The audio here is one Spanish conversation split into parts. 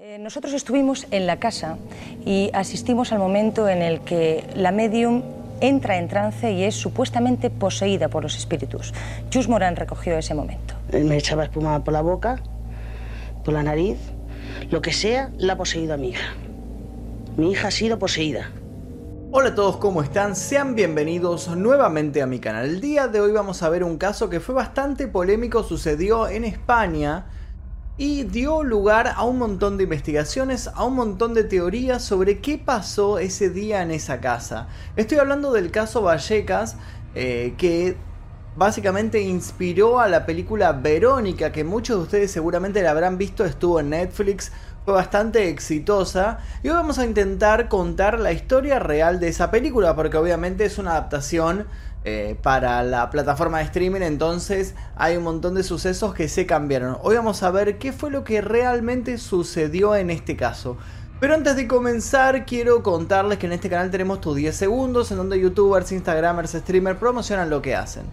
Eh, nosotros estuvimos en la casa y asistimos al momento en el que la medium entra en trance y es supuestamente poseída por los espíritus. Jus Moran recogió ese momento. Él me echaba espuma por la boca, por la nariz, lo que sea, la ha poseído a mi hija. Mi hija ha sido poseída. Hola a todos, ¿cómo están? Sean bienvenidos nuevamente a mi canal. El día de hoy vamos a ver un caso que fue bastante polémico, sucedió en España y dio lugar a un montón de investigaciones, a un montón de teorías sobre qué pasó ese día en esa casa. Estoy hablando del caso Vallecas, eh, que básicamente inspiró a la película Verónica, que muchos de ustedes seguramente la habrán visto, estuvo en Netflix, fue bastante exitosa. Y hoy vamos a intentar contar la historia real de esa película, porque obviamente es una adaptación eh, para la plataforma de streaming, entonces hay un montón de sucesos que se cambiaron. Hoy vamos a ver qué fue lo que realmente sucedió en este caso. Pero antes de comenzar, quiero contarles que en este canal tenemos tus 10 segundos, en donde youtubers, instagramers, streamers promocionan lo que hacen.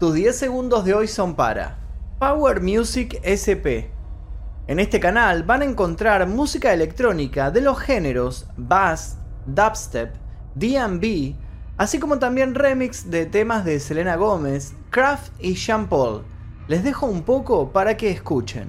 Tus 10 segundos de hoy son para Power Music SP. En este canal van a encontrar música electrónica de los géneros bass, dubstep, DB, así como también remix de temas de Selena Gómez, Kraft y Jean Paul. Les dejo un poco para que escuchen.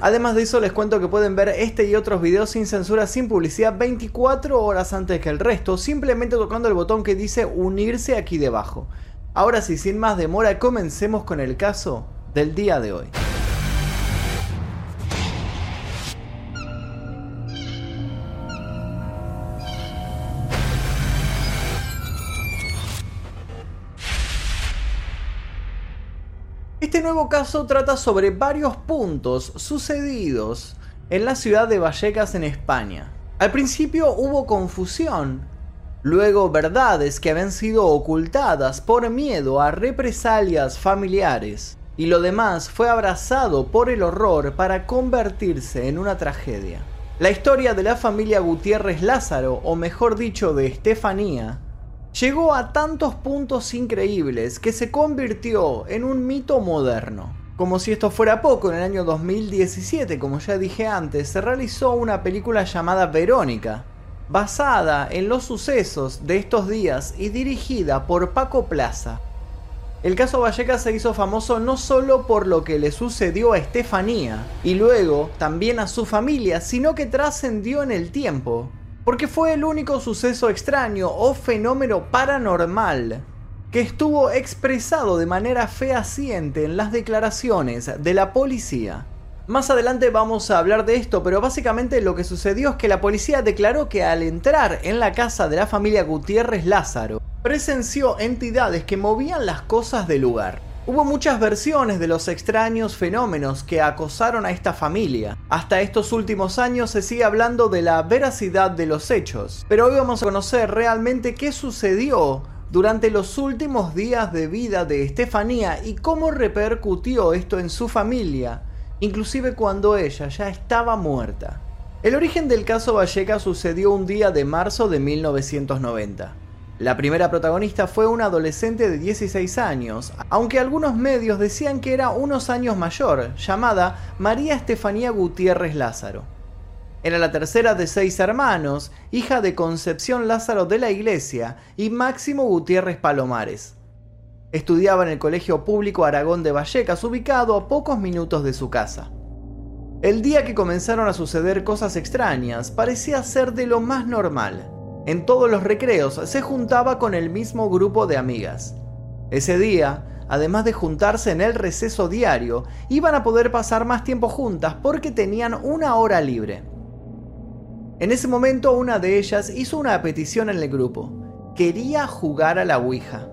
Además de eso les cuento que pueden ver este y otros videos sin censura, sin publicidad 24 horas antes que el resto, simplemente tocando el botón que dice unirse aquí debajo. Ahora sí, sin más demora, comencemos con el caso del día de hoy. Este nuevo caso trata sobre varios puntos sucedidos en la ciudad de Vallecas en España. Al principio hubo confusión Luego verdades que habían sido ocultadas por miedo a represalias familiares. Y lo demás fue abrazado por el horror para convertirse en una tragedia. La historia de la familia Gutiérrez Lázaro, o mejor dicho de Estefanía, llegó a tantos puntos increíbles que se convirtió en un mito moderno. Como si esto fuera poco, en el año 2017, como ya dije antes, se realizó una película llamada Verónica, basada en los sucesos de estos días y dirigida por Paco Plaza. El caso Vallecas se hizo famoso no solo por lo que le sucedió a Estefanía y luego también a su familia, sino que trascendió en el tiempo, porque fue el único suceso extraño o fenómeno paranormal que estuvo expresado de manera fehaciente en las declaraciones de la policía. Más adelante vamos a hablar de esto, pero básicamente lo que sucedió es que la policía declaró que al entrar en la casa de la familia Gutiérrez Lázaro, presenció entidades que movían las cosas del lugar. Hubo muchas versiones de los extraños fenómenos que acosaron a esta familia. Hasta estos últimos años se sigue hablando de la veracidad de los hechos, pero hoy vamos a conocer realmente qué sucedió durante los últimos días de vida de Estefanía y cómo repercutió esto en su familia inclusive cuando ella ya estaba muerta. El origen del caso Valleca sucedió un día de marzo de 1990. La primera protagonista fue una adolescente de 16 años, aunque algunos medios decían que era unos años mayor, llamada María Estefanía Gutiérrez Lázaro. Era la tercera de seis hermanos, hija de Concepción Lázaro de la Iglesia y Máximo Gutiérrez Palomares. Estudiaba en el Colegio Público Aragón de Vallecas, ubicado a pocos minutos de su casa. El día que comenzaron a suceder cosas extrañas parecía ser de lo más normal. En todos los recreos se juntaba con el mismo grupo de amigas. Ese día, además de juntarse en el receso diario, iban a poder pasar más tiempo juntas porque tenían una hora libre. En ese momento una de ellas hizo una petición en el grupo. Quería jugar a la Ouija.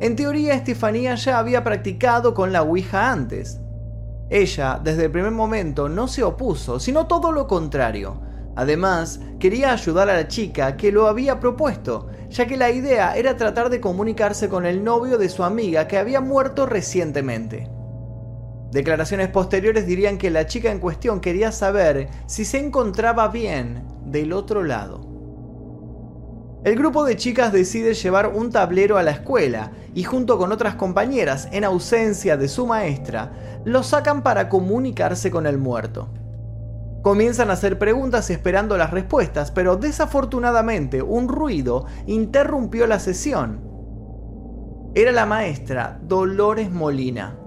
En teoría, Estefanía ya había practicado con la Ouija antes. Ella, desde el primer momento, no se opuso, sino todo lo contrario. Además, quería ayudar a la chica que lo había propuesto, ya que la idea era tratar de comunicarse con el novio de su amiga que había muerto recientemente. Declaraciones posteriores dirían que la chica en cuestión quería saber si se encontraba bien del otro lado. El grupo de chicas decide llevar un tablero a la escuela y junto con otras compañeras, en ausencia de su maestra, lo sacan para comunicarse con el muerto. Comienzan a hacer preguntas esperando las respuestas, pero desafortunadamente un ruido interrumpió la sesión. Era la maestra Dolores Molina.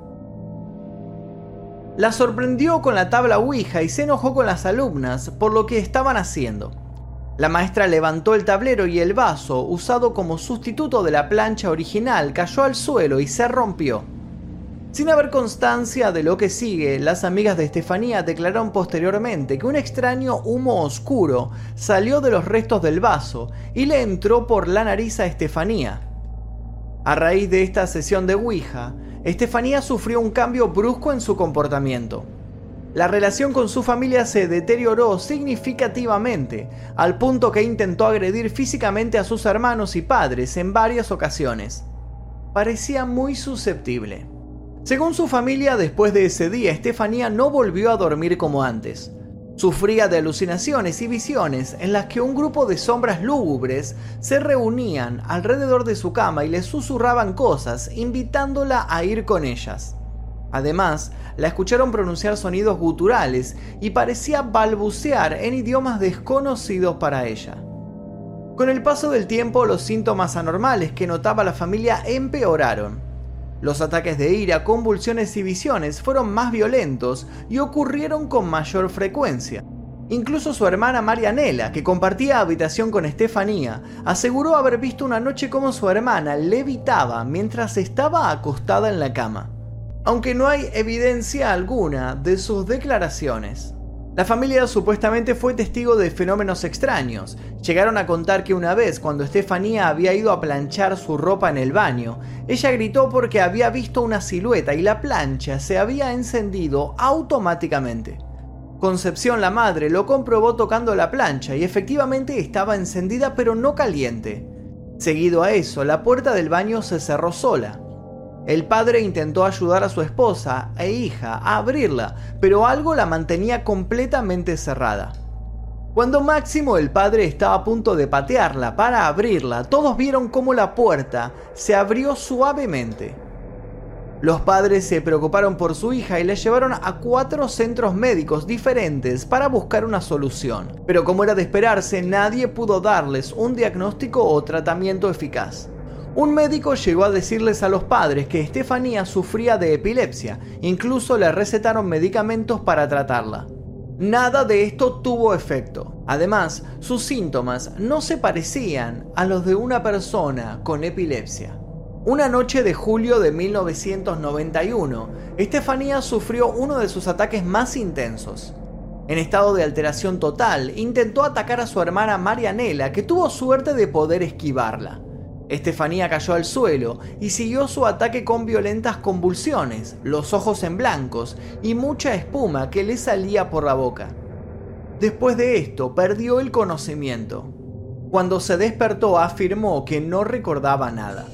La sorprendió con la tabla Ouija y se enojó con las alumnas por lo que estaban haciendo. La maestra levantó el tablero y el vaso, usado como sustituto de la plancha original, cayó al suelo y se rompió. Sin haber constancia de lo que sigue, las amigas de Estefanía declararon posteriormente que un extraño humo oscuro salió de los restos del vaso y le entró por la nariz a Estefanía. A raíz de esta sesión de Ouija, Estefanía sufrió un cambio brusco en su comportamiento. La relación con su familia se deterioró significativamente, al punto que intentó agredir físicamente a sus hermanos y padres en varias ocasiones. Parecía muy susceptible. Según su familia, después de ese día, Estefanía no volvió a dormir como antes. Sufría de alucinaciones y visiones en las que un grupo de sombras lúgubres se reunían alrededor de su cama y le susurraban cosas, invitándola a ir con ellas. Además, la escucharon pronunciar sonidos guturales y parecía balbucear en idiomas desconocidos para ella. Con el paso del tiempo, los síntomas anormales que notaba la familia empeoraron. Los ataques de ira, convulsiones y visiones fueron más violentos y ocurrieron con mayor frecuencia. Incluso su hermana Marianela, que compartía habitación con Estefanía, aseguró haber visto una noche como su hermana levitaba mientras estaba acostada en la cama, aunque no hay evidencia alguna de sus declaraciones. La familia supuestamente fue testigo de fenómenos extraños. Llegaron a contar que una vez, cuando Estefanía había ido a planchar su ropa en el baño, ella gritó porque había visto una silueta y la plancha se había encendido automáticamente. Concepción la madre lo comprobó tocando la plancha y efectivamente estaba encendida pero no caliente. Seguido a eso, la puerta del baño se cerró sola. El padre intentó ayudar a su esposa e hija a abrirla, pero algo la mantenía completamente cerrada. Cuando Máximo el padre estaba a punto de patearla para abrirla, todos vieron cómo la puerta se abrió suavemente. Los padres se preocuparon por su hija y la llevaron a cuatro centros médicos diferentes para buscar una solución. Pero como era de esperarse, nadie pudo darles un diagnóstico o tratamiento eficaz. Un médico llegó a decirles a los padres que Estefanía sufría de epilepsia, incluso le recetaron medicamentos para tratarla. Nada de esto tuvo efecto. Además, sus síntomas no se parecían a los de una persona con epilepsia. Una noche de julio de 1991, Estefanía sufrió uno de sus ataques más intensos. En estado de alteración total, intentó atacar a su hermana Marianela, que tuvo suerte de poder esquivarla. Estefanía cayó al suelo y siguió su ataque con violentas convulsiones, los ojos en blancos y mucha espuma que le salía por la boca. Después de esto, perdió el conocimiento. Cuando se despertó afirmó que no recordaba nada.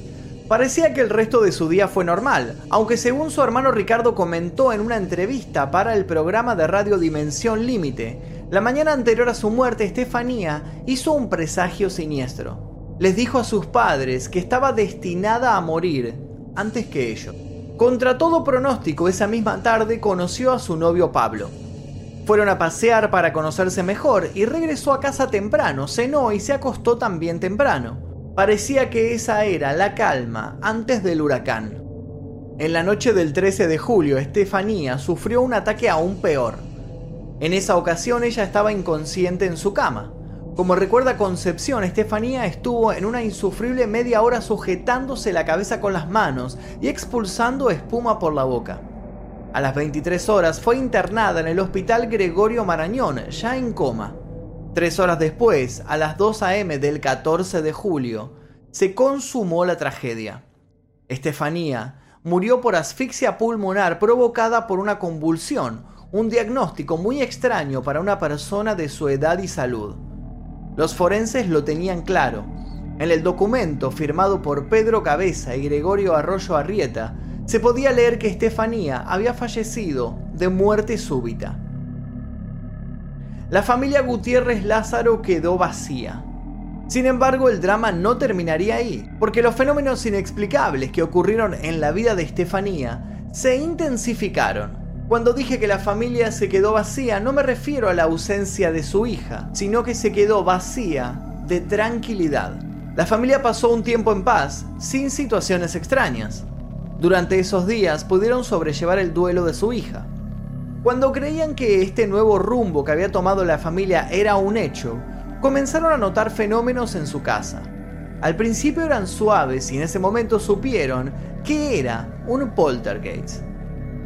Parecía que el resto de su día fue normal, aunque según su hermano Ricardo comentó en una entrevista para el programa de radio Dimensión Límite, la mañana anterior a su muerte Estefanía hizo un presagio siniestro les dijo a sus padres que estaba destinada a morir antes que ellos. Contra todo pronóstico, esa misma tarde conoció a su novio Pablo. Fueron a pasear para conocerse mejor y regresó a casa temprano, cenó y se acostó también temprano. Parecía que esa era la calma antes del huracán. En la noche del 13 de julio, Estefanía sufrió un ataque aún peor. En esa ocasión ella estaba inconsciente en su cama. Como recuerda Concepción, Estefanía estuvo en una insufrible media hora sujetándose la cabeza con las manos y expulsando espuma por la boca. A las 23 horas fue internada en el hospital Gregorio Marañón, ya en coma. Tres horas después, a las 2 a.m. del 14 de julio, se consumó la tragedia. Estefanía murió por asfixia pulmonar provocada por una convulsión, un diagnóstico muy extraño para una persona de su edad y salud. Los forenses lo tenían claro. En el documento firmado por Pedro Cabeza y Gregorio Arroyo Arrieta, se podía leer que Estefanía había fallecido de muerte súbita. La familia Gutiérrez Lázaro quedó vacía. Sin embargo, el drama no terminaría ahí, porque los fenómenos inexplicables que ocurrieron en la vida de Estefanía se intensificaron. Cuando dije que la familia se quedó vacía, no me refiero a la ausencia de su hija, sino que se quedó vacía de tranquilidad. La familia pasó un tiempo en paz, sin situaciones extrañas. Durante esos días pudieron sobrellevar el duelo de su hija. Cuando creían que este nuevo rumbo que había tomado la familia era un hecho, comenzaron a notar fenómenos en su casa. Al principio eran suaves y en ese momento supieron que era un poltergeist.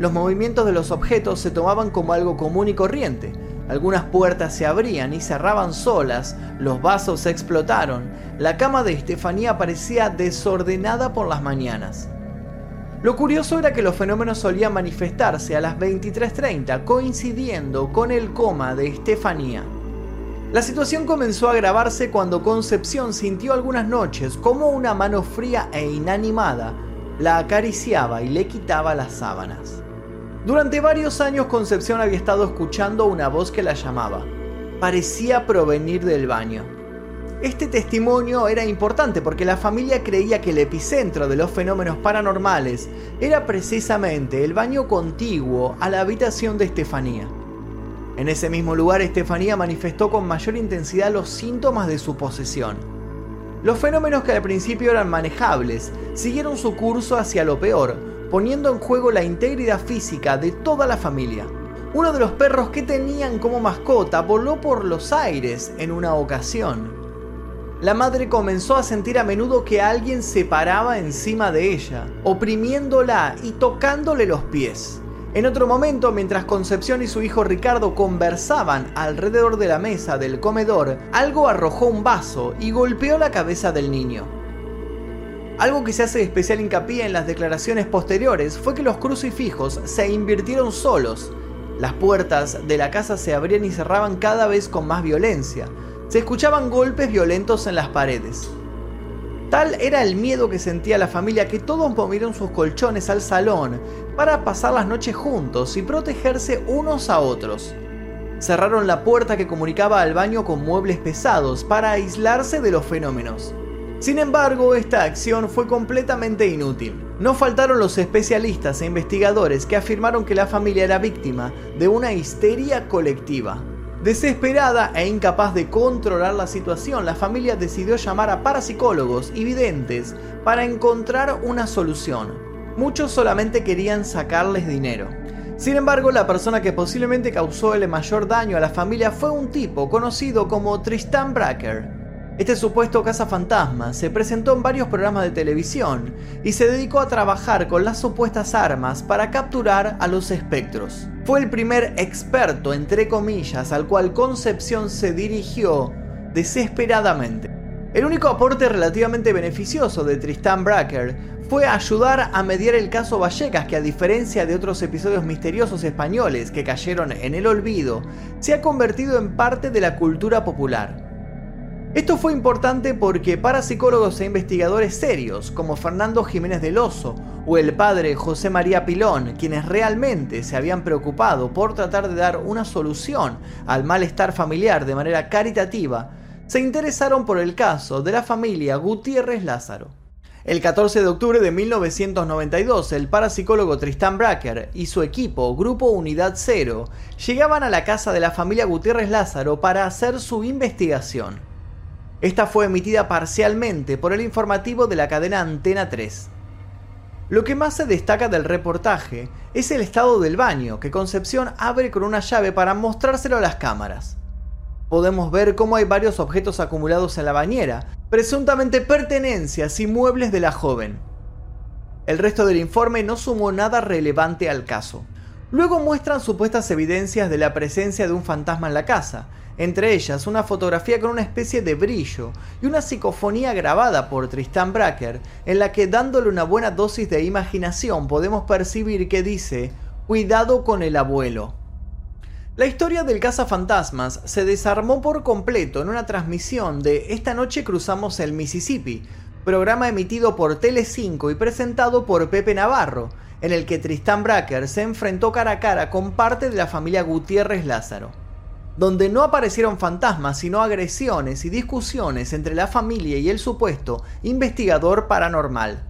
Los movimientos de los objetos se tomaban como algo común y corriente. Algunas puertas se abrían y cerraban solas, los vasos se explotaron, la cama de Estefanía parecía desordenada por las mañanas. Lo curioso era que los fenómenos solían manifestarse a las 23.30, coincidiendo con el coma de Estefanía. La situación comenzó a agravarse cuando Concepción sintió algunas noches como una mano fría e inanimada la acariciaba y le quitaba las sábanas. Durante varios años Concepción había estado escuchando una voz que la llamaba. Parecía provenir del baño. Este testimonio era importante porque la familia creía que el epicentro de los fenómenos paranormales era precisamente el baño contiguo a la habitación de Estefanía. En ese mismo lugar, Estefanía manifestó con mayor intensidad los síntomas de su posesión. Los fenómenos que al principio eran manejables siguieron su curso hacia lo peor, poniendo en juego la integridad física de toda la familia. Uno de los perros que tenían como mascota voló por los aires en una ocasión. La madre comenzó a sentir a menudo que alguien se paraba encima de ella, oprimiéndola y tocándole los pies. En otro momento, mientras Concepción y su hijo Ricardo conversaban alrededor de la mesa del comedor, algo arrojó un vaso y golpeó la cabeza del niño. Algo que se hace especial hincapié en las declaraciones posteriores fue que los crucifijos se invirtieron solos. Las puertas de la casa se abrían y cerraban cada vez con más violencia. Se escuchaban golpes violentos en las paredes. Tal era el miedo que sentía la familia que todos movieron sus colchones al salón para pasar las noches juntos y protegerse unos a otros. Cerraron la puerta que comunicaba al baño con muebles pesados para aislarse de los fenómenos. Sin embargo, esta acción fue completamente inútil. No faltaron los especialistas e investigadores que afirmaron que la familia era víctima de una histeria colectiva. Desesperada e incapaz de controlar la situación, la familia decidió llamar a parapsicólogos y videntes para encontrar una solución. Muchos solamente querían sacarles dinero. Sin embargo, la persona que posiblemente causó el mayor daño a la familia fue un tipo conocido como Tristan Bracker, este supuesto cazafantasma se presentó en varios programas de televisión y se dedicó a trabajar con las supuestas armas para capturar a los espectros. Fue el primer experto, entre comillas, al cual Concepción se dirigió desesperadamente. El único aporte relativamente beneficioso de Tristan Bracker fue ayudar a mediar el caso Vallecas, que a diferencia de otros episodios misteriosos españoles que cayeron en el olvido, se ha convertido en parte de la cultura popular. Esto fue importante porque para psicólogos e investigadores serios como Fernando Jiménez del Oso o el padre José María Pilón, quienes realmente se habían preocupado por tratar de dar una solución al malestar familiar de manera caritativa, se interesaron por el caso de la familia Gutiérrez Lázaro. El 14 de octubre de 1992, el parapsicólogo Tristán Bracker y su equipo, Grupo Unidad Cero, llegaban a la casa de la familia Gutiérrez Lázaro para hacer su investigación. Esta fue emitida parcialmente por el informativo de la cadena Antena 3. Lo que más se destaca del reportaje es el estado del baño, que Concepción abre con una llave para mostrárselo a las cámaras. Podemos ver cómo hay varios objetos acumulados en la bañera, presuntamente pertenencias y muebles de la joven. El resto del informe no sumó nada relevante al caso. Luego muestran supuestas evidencias de la presencia de un fantasma en la casa, entre ellas una fotografía con una especie de brillo y una psicofonía grabada por Tristan Bracker, en la que dándole una buena dosis de imaginación podemos percibir que dice, cuidado con el abuelo. La historia del cazafantasmas se desarmó por completo en una transmisión de Esta noche cruzamos el Mississippi, programa emitido por Tele5 y presentado por Pepe Navarro, en el que Tristan Bracker se enfrentó cara a cara con parte de la familia Gutiérrez Lázaro. Donde no aparecieron fantasmas, sino agresiones y discusiones entre la familia y el supuesto investigador paranormal.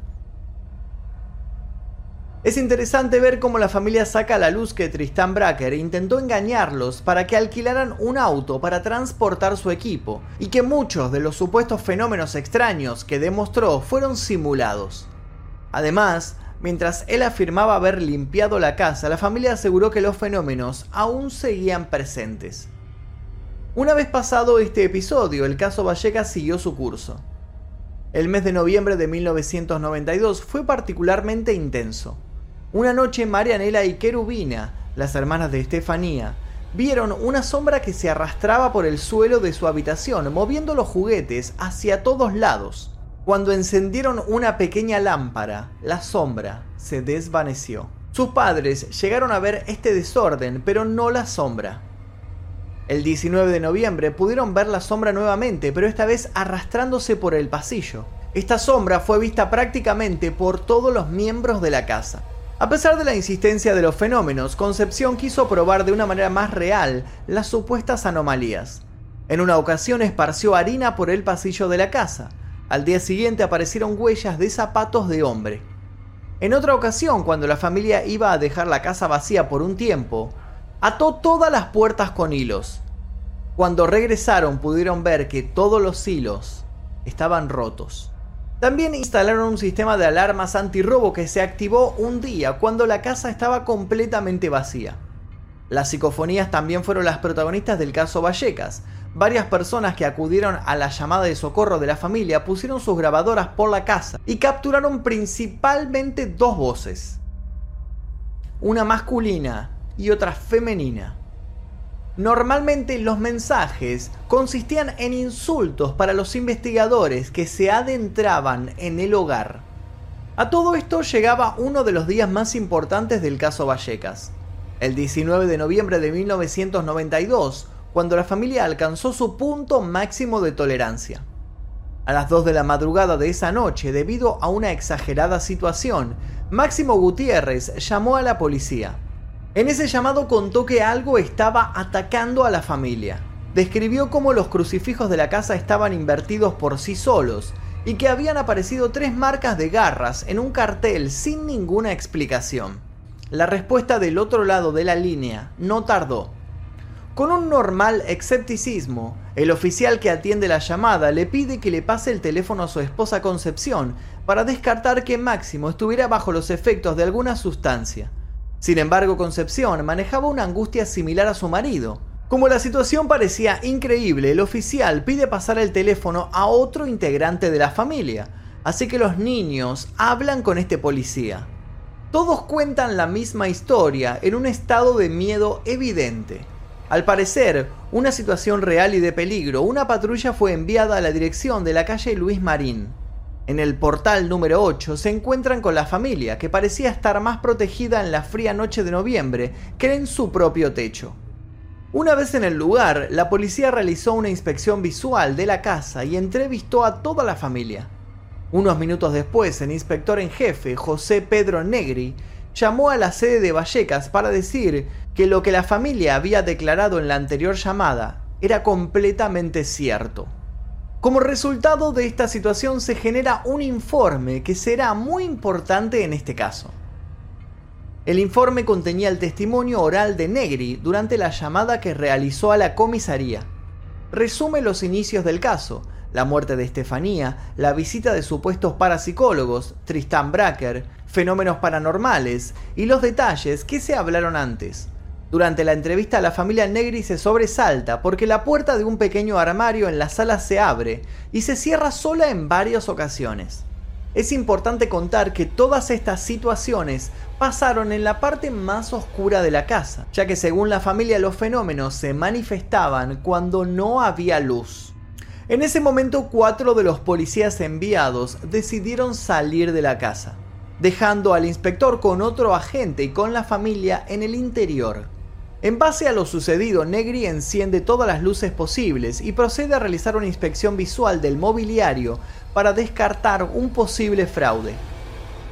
Es interesante ver cómo la familia saca a la luz que Tristan Bracker intentó engañarlos para que alquilaran un auto para transportar su equipo y que muchos de los supuestos fenómenos extraños que demostró fueron simulados. Además, mientras él afirmaba haber limpiado la casa, la familia aseguró que los fenómenos aún seguían presentes. Una vez pasado este episodio, el caso Vallecas siguió su curso. El mes de noviembre de 1992 fue particularmente intenso. Una noche Marianela y Querubina, las hermanas de Estefanía, vieron una sombra que se arrastraba por el suelo de su habitación, moviendo los juguetes hacia todos lados. Cuando encendieron una pequeña lámpara, la sombra se desvaneció. Sus padres llegaron a ver este desorden, pero no la sombra. El 19 de noviembre pudieron ver la sombra nuevamente, pero esta vez arrastrándose por el pasillo. Esta sombra fue vista prácticamente por todos los miembros de la casa. A pesar de la insistencia de los fenómenos, Concepción quiso probar de una manera más real las supuestas anomalías. En una ocasión esparció harina por el pasillo de la casa. Al día siguiente aparecieron huellas de zapatos de hombre. En otra ocasión, cuando la familia iba a dejar la casa vacía por un tiempo, ató todas las puertas con hilos. Cuando regresaron pudieron ver que todos los hilos estaban rotos. También instalaron un sistema de alarmas antirrobo que se activó un día cuando la casa estaba completamente vacía. Las psicofonías también fueron las protagonistas del caso Vallecas. Varias personas que acudieron a la llamada de socorro de la familia pusieron sus grabadoras por la casa y capturaron principalmente dos voces. Una masculina y otra femenina. Normalmente los mensajes consistían en insultos para los investigadores que se adentraban en el hogar. A todo esto llegaba uno de los días más importantes del caso Vallecas, el 19 de noviembre de 1992, cuando la familia alcanzó su punto máximo de tolerancia. A las 2 de la madrugada de esa noche, debido a una exagerada situación, Máximo Gutiérrez llamó a la policía. En ese llamado contó que algo estaba atacando a la familia. Describió cómo los crucifijos de la casa estaban invertidos por sí solos y que habían aparecido tres marcas de garras en un cartel sin ninguna explicación. La respuesta del otro lado de la línea no tardó. Con un normal escepticismo, el oficial que atiende la llamada le pide que le pase el teléfono a su esposa Concepción para descartar que Máximo estuviera bajo los efectos de alguna sustancia. Sin embargo, Concepción manejaba una angustia similar a su marido. Como la situación parecía increíble, el oficial pide pasar el teléfono a otro integrante de la familia, así que los niños hablan con este policía. Todos cuentan la misma historia en un estado de miedo evidente. Al parecer, una situación real y de peligro, una patrulla fue enviada a la dirección de la calle Luis Marín. En el portal número 8 se encuentran con la familia, que parecía estar más protegida en la fría noche de noviembre que en su propio techo. Una vez en el lugar, la policía realizó una inspección visual de la casa y entrevistó a toda la familia. Unos minutos después, el inspector en jefe, José Pedro Negri, llamó a la sede de Vallecas para decir que lo que la familia había declarado en la anterior llamada era completamente cierto. Como resultado de esta situación se genera un informe que será muy importante en este caso. El informe contenía el testimonio oral de Negri durante la llamada que realizó a la comisaría. Resume los inicios del caso, la muerte de Estefanía, la visita de supuestos parapsicólogos, Tristan Bracker, fenómenos paranormales y los detalles que se hablaron antes. Durante la entrevista la familia Negri se sobresalta porque la puerta de un pequeño armario en la sala se abre y se cierra sola en varias ocasiones. Es importante contar que todas estas situaciones pasaron en la parte más oscura de la casa, ya que según la familia los fenómenos se manifestaban cuando no había luz. En ese momento cuatro de los policías enviados decidieron salir de la casa, dejando al inspector con otro agente y con la familia en el interior. En base a lo sucedido, Negri enciende todas las luces posibles y procede a realizar una inspección visual del mobiliario para descartar un posible fraude.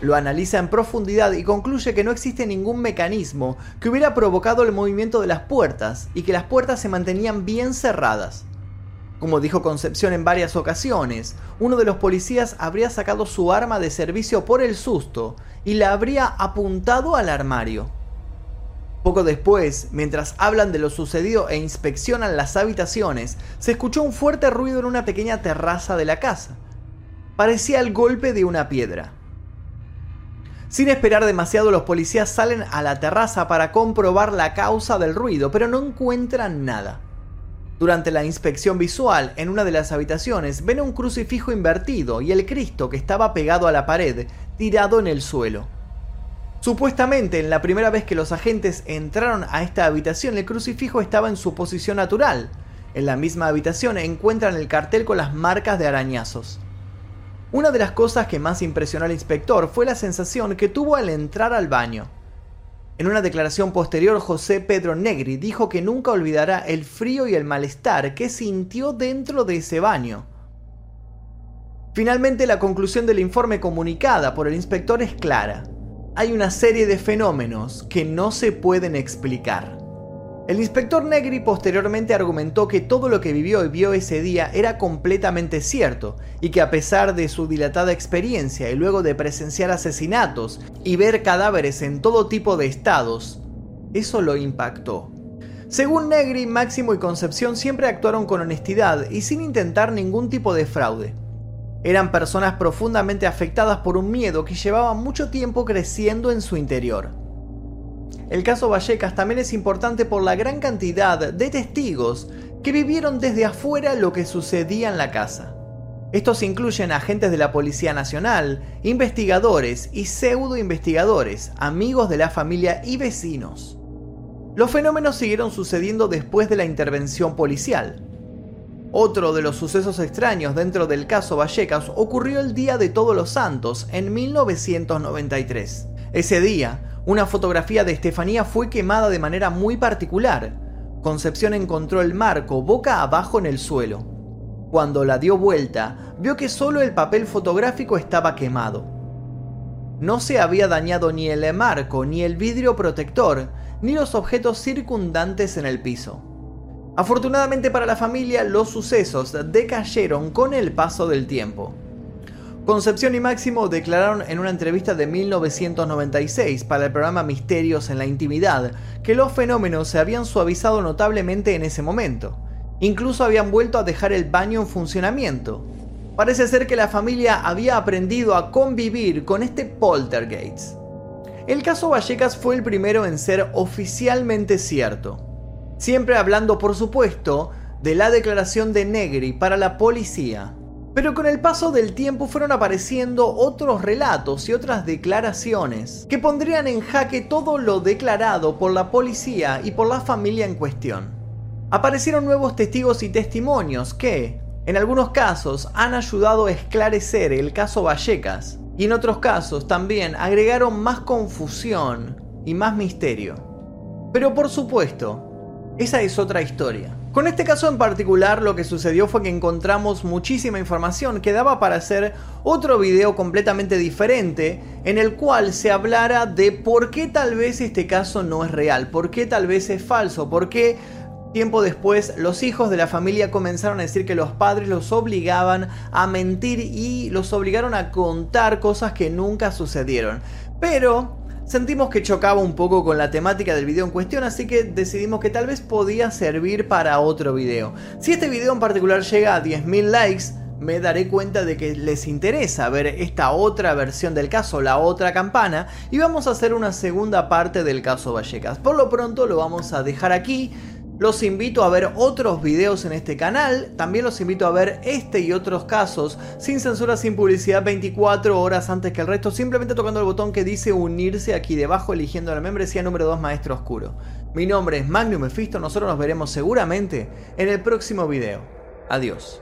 lo analiza en profundidad y concluye que no existe ningún mecanismo que hubiera provocado el movimiento de las puertas y que las puertas se mantenían bien cerradas. Como dijo Concepción en varias ocasiones, uno de los policías habría sacado su arma de servicio por el susto y la habría apuntado al armario. Poco después, mientras hablan de lo sucedido e inspeccionan las habitaciones, se escuchó un fuerte ruido en una pequeña terraza de la casa. Parecía el golpe de una piedra. Sin esperar demasiado, los policías salen a la terraza para comprobar la causa del ruido, pero no encuentran nada. Durante la inspección visual, en una de las habitaciones, ven un crucifijo invertido y el Cristo que estaba pegado a la pared, tirado en el suelo. Supuestamente, en la primera vez que los agentes entraron a esta habitación, el crucifijo estaba en su posición natural. En la misma habitación encuentran el cartel con las marcas de arañazos. Una de las cosas que más impresionó al inspector fue la sensación que tuvo al entrar al baño. En una declaración posterior, José Pedro Negri dijo que nunca olvidará el frío y el malestar que sintió dentro de ese baño. Finalmente, la conclusión del informe comunicada por el inspector es clara. Hay una serie de fenómenos que no se pueden explicar. El inspector Negri posteriormente argumentó que todo lo que vivió y vio ese día era completamente cierto y que a pesar de su dilatada experiencia y luego de presenciar asesinatos y ver cadáveres en todo tipo de estados, eso lo impactó. Según Negri, Máximo y Concepción siempre actuaron con honestidad y sin intentar ningún tipo de fraude. Eran personas profundamente afectadas por un miedo que llevaba mucho tiempo creciendo en su interior. El caso Vallecas también es importante por la gran cantidad de testigos que vivieron desde afuera lo que sucedía en la casa. Estos incluyen agentes de la Policía Nacional, investigadores y pseudo investigadores, amigos de la familia y vecinos. Los fenómenos siguieron sucediendo después de la intervención policial. Otro de los sucesos extraños dentro del caso Vallecas ocurrió el día de Todos los Santos en 1993. Ese día, una fotografía de Estefanía fue quemada de manera muy particular. Concepción encontró el marco boca abajo en el suelo. Cuando la dio vuelta, vio que solo el papel fotográfico estaba quemado. No se había dañado ni el marco, ni el vidrio protector, ni los objetos circundantes en el piso. Afortunadamente para la familia, los sucesos decayeron con el paso del tiempo. Concepción y Máximo declararon en una entrevista de 1996 para el programa Misterios en la Intimidad que los fenómenos se habían suavizado notablemente en ese momento. Incluso habían vuelto a dejar el baño en funcionamiento. Parece ser que la familia había aprendido a convivir con este poltergeist. El caso Vallecas fue el primero en ser oficialmente cierto. Siempre hablando, por supuesto, de la declaración de Negri para la policía pero con el paso del tiempo fueron apareciendo otros relatos y otras declaraciones que pondrían en jaque todo lo declarado por la policía y por la familia en cuestión. Aparecieron nuevos testigos y testimonios que, en algunos casos, han ayudado a esclarecer el caso Vallecas y en otros casos también agregaron más confusión y más misterio. Pero por supuesto, esa es otra historia. Con este caso en particular lo que sucedió fue que encontramos muchísima información que daba para hacer otro video completamente diferente en el cual se hablara de por qué tal vez este caso no es real, por qué tal vez es falso, por qué Tiempo después, los hijos de la familia comenzaron a decir que los padres los obligaban a mentir y los obligaron a contar cosas que nunca sucedieron. Pero sentimos que chocaba un poco con la temática del video en cuestión, así que decidimos que tal vez podía servir para otro video. Si este video en particular llega a 10.000 likes, me daré cuenta de que les interesa ver esta otra versión del caso, la otra campana, y vamos a hacer una segunda parte del caso Vallecas. Por lo pronto lo vamos a dejar aquí. Los invito a ver otros videos en este canal, también los invito a ver este y otros casos sin censura, sin publicidad, 24 horas antes que el resto, simplemente tocando el botón que dice unirse aquí debajo, eligiendo la membresía número 2 Maestro Oscuro. Mi nombre es Magnum Mephisto, nosotros nos veremos seguramente en el próximo video. Adiós.